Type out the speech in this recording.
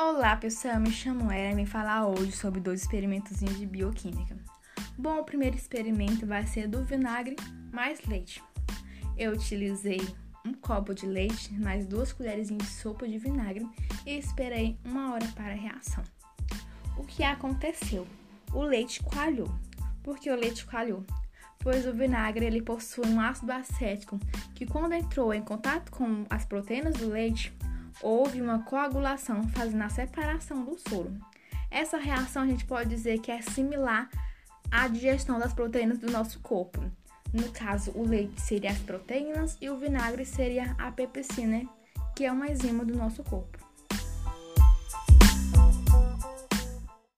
Olá pessoal, me chamo Era e vim falar hoje sobre dois experimentos de bioquímica. Bom, o primeiro experimento vai ser do vinagre mais leite. Eu utilizei um copo de leite mais duas colheres de sopa de vinagre e esperei uma hora para a reação. O que aconteceu? O leite coalhou. Por que o leite coalhou? Pois o vinagre ele possui um ácido acético que quando entrou em contato com as proteínas do leite houve uma coagulação fazendo a separação do soro. Essa reação a gente pode dizer que é similar à digestão das proteínas do nosso corpo. No caso, o leite seria as proteínas e o vinagre seria a pepsina, que é uma enzima do nosso corpo.